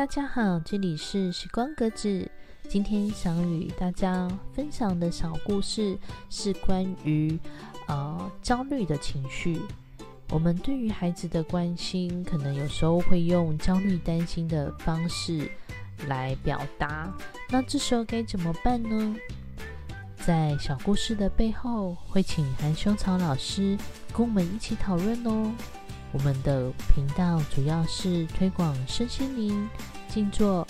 大家好，这里是时光格子。今天想与大家分享的小故事是关于呃焦虑的情绪。我们对于孩子的关心，可能有时候会用焦虑、担心的方式来表达。那这时候该怎么办呢？在小故事的背后，会请韩修草老师跟我们一起讨论哦。我们的频道主要是推广身心灵静坐，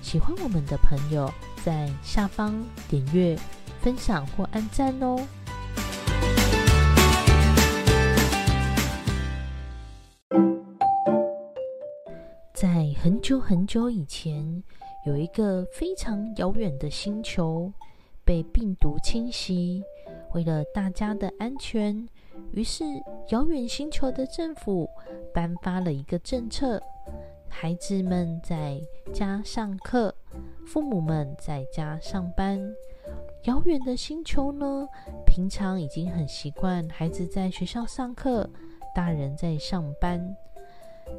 喜欢我们的朋友在下方点阅、分享或按赞哦。在很久很久以前，有一个非常遥远的星球被病毒侵袭，为了大家的安全。于是，遥远星球的政府颁发了一个政策：孩子们在家上课，父母们在家上班。遥远的星球呢，平常已经很习惯孩子在学校上课，大人在上班。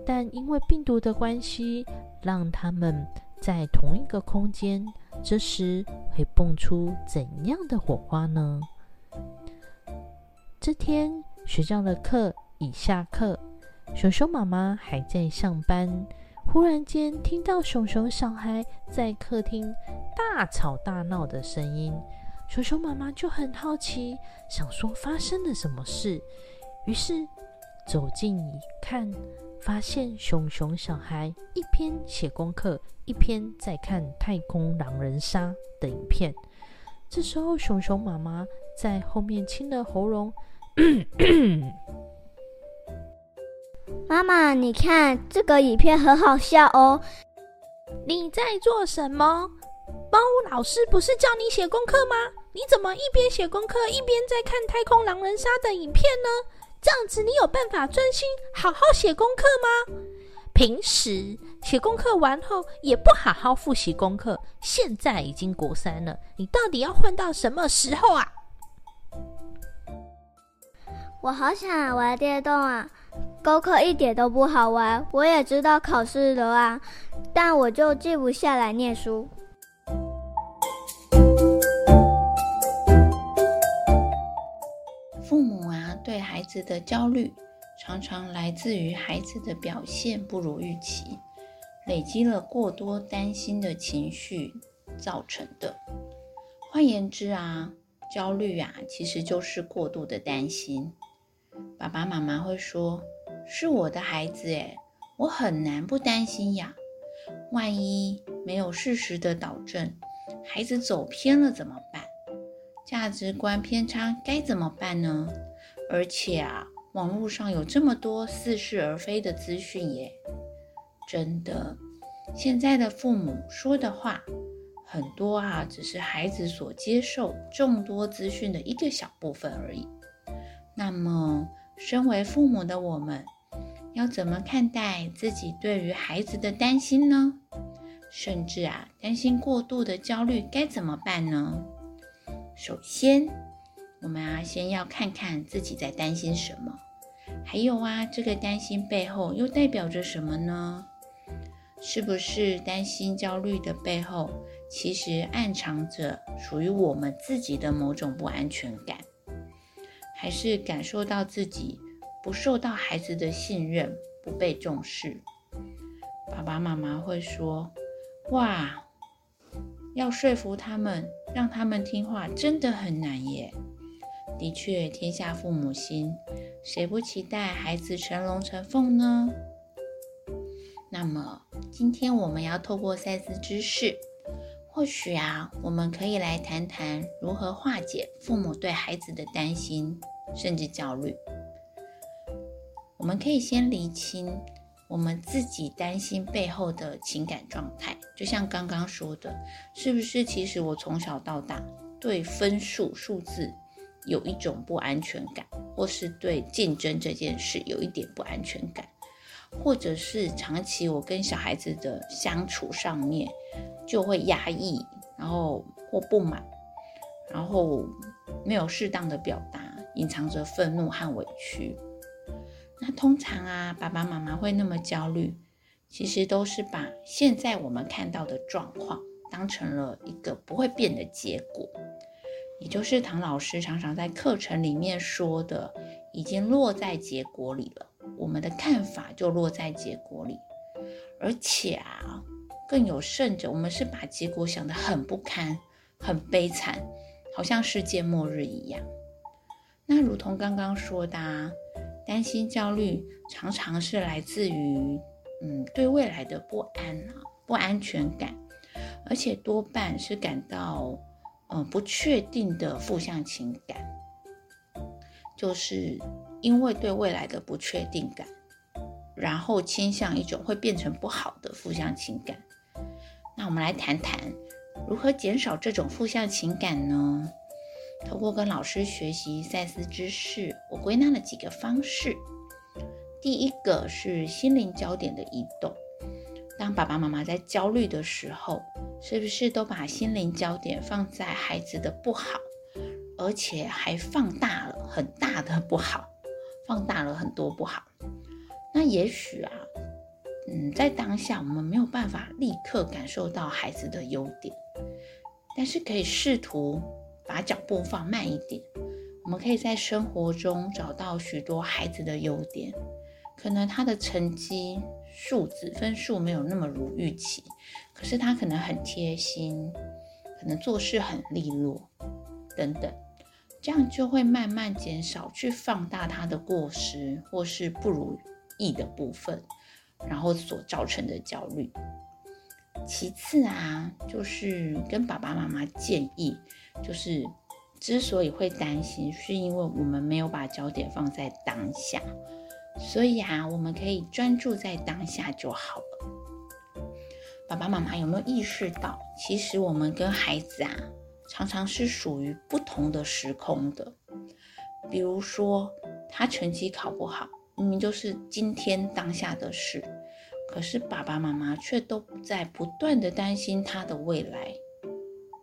但因为病毒的关系，让他们在同一个空间，这时会蹦出怎样的火花呢？这天学校的课已下课，熊熊妈妈还在上班。忽然间听到熊熊小孩在客厅大吵大闹的声音，熊熊妈妈就很好奇，想说发生了什么事。于是走近一看，发现熊熊小孩一边写功课，一边在看《太空狼人杀》的影片。这时候，熊熊妈妈在后面清了喉咙。妈妈，你看这个影片很好笑哦。你在做什么？猫老师不是叫你写功课吗？你怎么一边写功课一边在看《太空狼人杀》的影片呢？这样子你有办法专心好好写功课吗？平时写功课完后也不好好复习功课，现在已经国三了，你到底要混到什么时候啊？我好想玩电动啊！功课一点都不好玩，我也知道考试了啊，但我就静不下来念书。父母啊，对孩子的焦虑常常来自于孩子的表现不如预期，累积了过多担心的情绪造成的。换言之啊，焦虑啊，其实就是过度的担心。爸爸妈妈会说：“是我的孩子，诶，我很难不担心呀。万一没有适时的导正，孩子走偏了怎么办？价值观偏差该怎么办呢？而且啊，网络上有这么多似是而非的资讯耶，真的，现在的父母说的话很多啊，只是孩子所接受众多资讯的一个小部分而已。”那么，身为父母的我们，要怎么看待自己对于孩子的担心呢？甚至啊，担心过度的焦虑该怎么办呢？首先，我们啊，先要看看自己在担心什么，还有啊，这个担心背后又代表着什么呢？是不是担心、焦虑的背后，其实暗藏着属于我们自己的某种不安全感？还是感受到自己不受到孩子的信任，不被重视。爸爸妈妈会说：“哇，要说服他们，让他们听话，真的很难耶。”的确，天下父母心，谁不期待孩子成龙成凤呢？那么，今天我们要透过赛斯知识。或许啊，我们可以来谈谈如何化解父母对孩子的担心甚至焦虑。我们可以先厘清我们自己担心背后的情感状态，就像刚刚说的，是不是其实我从小到大对分数数字有一种不安全感，或是对竞争这件事有一点不安全感，或者是长期我跟小孩子的相处上面。就会压抑，然后或不满，然后没有适当的表达，隐藏着愤怒和委屈。那通常啊，爸爸妈妈会那么焦虑，其实都是把现在我们看到的状况当成了一个不会变的结果，也就是唐老师常常在课程里面说的，已经落在结果里了。我们的看法就落在结果里，而且啊，更有甚者，我们是把结果想得很不堪、很悲惨，好像世界末日一样。那如同刚刚说的，啊，担心、焦虑常常是来自于。嗯，对未来的不安啊，不安全感，而且多半是感到嗯不确定的负向情感，就是因为对未来的不确定感，然后倾向一种会变成不好的负向情感。那我们来谈谈如何减少这种负向情感呢？通过跟老师学习赛斯知识，我归纳了几个方式。第一个是心灵焦点的移动。当爸爸妈妈在焦虑的时候，是不是都把心灵焦点放在孩子的不好，而且还放大了很大的不好，放大了很多不好？那也许啊，嗯，在当下我们没有办法立刻感受到孩子的优点，但是可以试图把脚步放慢一点。我们可以在生活中找到许多孩子的优点。可能他的成绩数字分数没有那么如预期，可是他可能很贴心，可能做事很利落，等等，这样就会慢慢减少去放大他的过失或是不如意的部分，然后所造成的焦虑。其次啊，就是跟爸爸妈妈建议，就是之所以会担心，是因为我们没有把焦点放在当下。所以啊，我们可以专注在当下就好了。爸爸妈妈有没有意识到，其实我们跟孩子啊，常常是属于不同的时空的。比如说，他成绩考不好，明明就是今天当下的事，可是爸爸妈妈却都在不断的担心他的未来，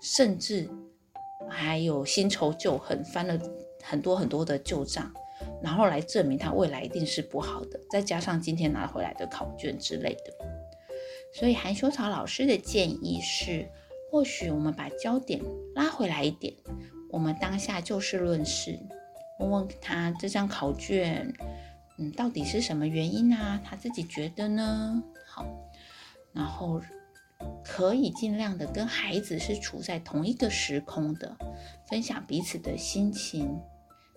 甚至还有新仇旧恨，翻了很多很多的旧账。然后来证明他未来一定是不好的，再加上今天拿回来的考卷之类的，所以韩修草老师的建议是，或许我们把焦点拉回来一点，我们当下就事论事，问问他这张考卷，嗯，到底是什么原因啊？他自己觉得呢？好，然后可以尽量的跟孩子是处在同一个时空的，分享彼此的心情。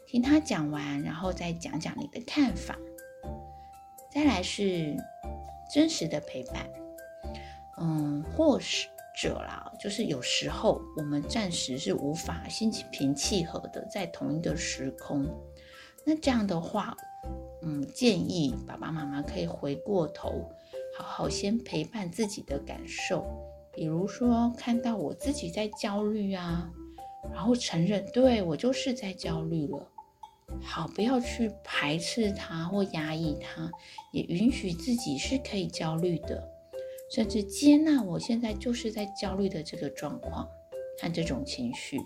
听他讲完，然后再讲讲你的看法。再来是真实的陪伴，嗯，或是者啦，就是有时候我们暂时是无法心平气和的在同一个时空。那这样的话，嗯，建议爸爸妈妈可以回过头，好好先陪伴自己的感受。比如说，看到我自己在焦虑啊，然后承认，对我就是在焦虑了。好，不要去排斥他或压抑他，也允许自己是可以焦虑的，甚至接纳我现在就是在焦虑的这个状况和这种情绪，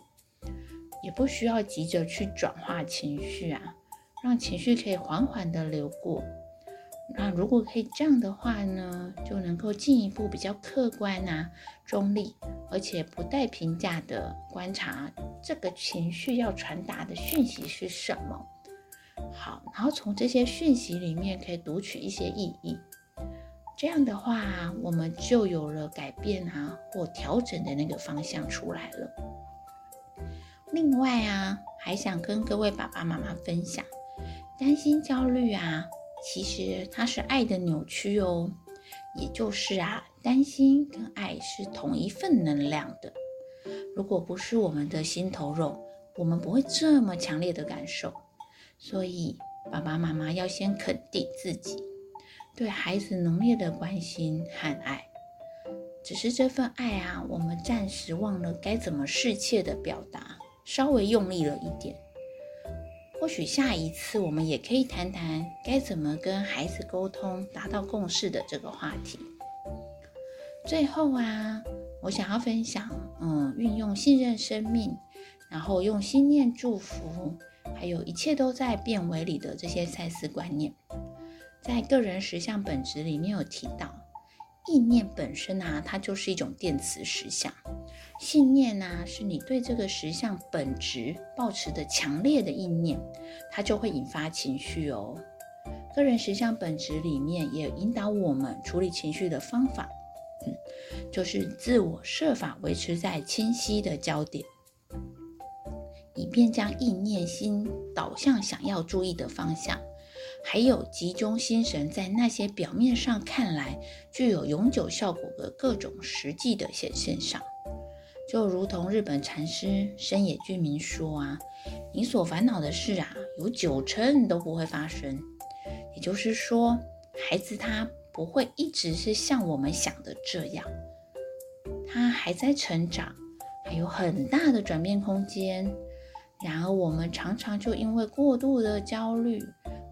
也不需要急着去转化情绪啊，让情绪可以缓缓的流过。那如果可以这样的话呢，就能够进一步比较客观啊、中立，而且不带评价的观察这个情绪要传达的讯息是什么。好，然后从这些讯息里面可以读取一些意义。这样的话，我们就有了改变啊或调整的那个方向出来了。另外啊，还想跟各位爸爸妈妈分享，担心、焦虑啊。其实它是爱的扭曲哦，也就是啊，担心跟爱是同一份能量的。如果不是我们的心头肉，我们不会这么强烈的感受。所以爸爸妈妈要先肯定自己对孩子浓烈的关心和爱。只是这份爱啊，我们暂时忘了该怎么适切的表达，稍微用力了一点。或许下一次我们也可以谈谈该怎么跟孩子沟通，达到共识的这个话题。最后啊，我想要分享，嗯，运用信任生命，然后用心念祝福，还有一切都在变为里的这些赛事观念，在个人实相本质里面有提到，意念本身啊，它就是一种电磁实相。信念呢，是你对这个实相本质抱持的强烈的意念，它就会引发情绪哦。个人实相本质里面也引导我们处理情绪的方法，嗯，就是自我设法维持在清晰的焦点，以便将意念心导向想要注意的方向。还有集中心神在那些表面上看来具有永久效果的各种实际的显现上，就如同日本禅师深野俊明说啊，你所烦恼的事啊，有九成都不会发生。也就是说，孩子他不会一直是像我们想的这样，他还在成长，还有很大的转变空间。然而，我们常常就因为过度的焦虑。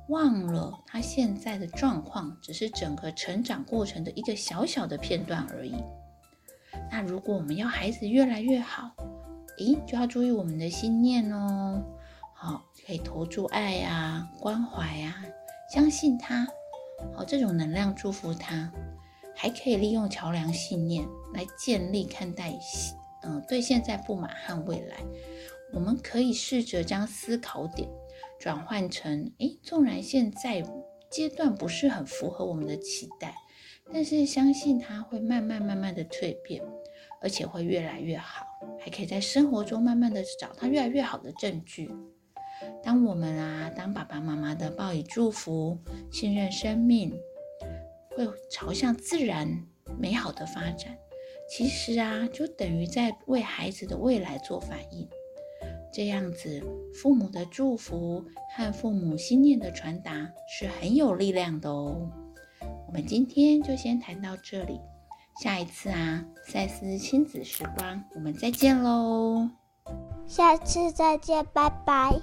忘了他现在的状况，只是整个成长过程的一个小小的片段而已。那如果我们要孩子越来越好，诶，就要注意我们的心念哦。好，可以投注爱呀、关怀呀，相信他，好，这种能量祝福他。还可以利用桥梁信念来建立看待，嗯，对现在不满和未来，我们可以试着将思考点。转换成，诶，纵然现在阶段不是很符合我们的期待，但是相信它会慢慢慢慢的蜕变，而且会越来越好，还可以在生活中慢慢的找到越来越好的证据。当我们啊，当爸爸妈妈的报以祝福，信任生命，会朝向自然美好的发展，其实啊，就等于在为孩子的未来做反应。这样子，父母的祝福和父母心念的传达是很有力量的哦。我们今天就先谈到这里，下一次啊，赛斯亲子时光，我们再见喽。下次再见，拜拜。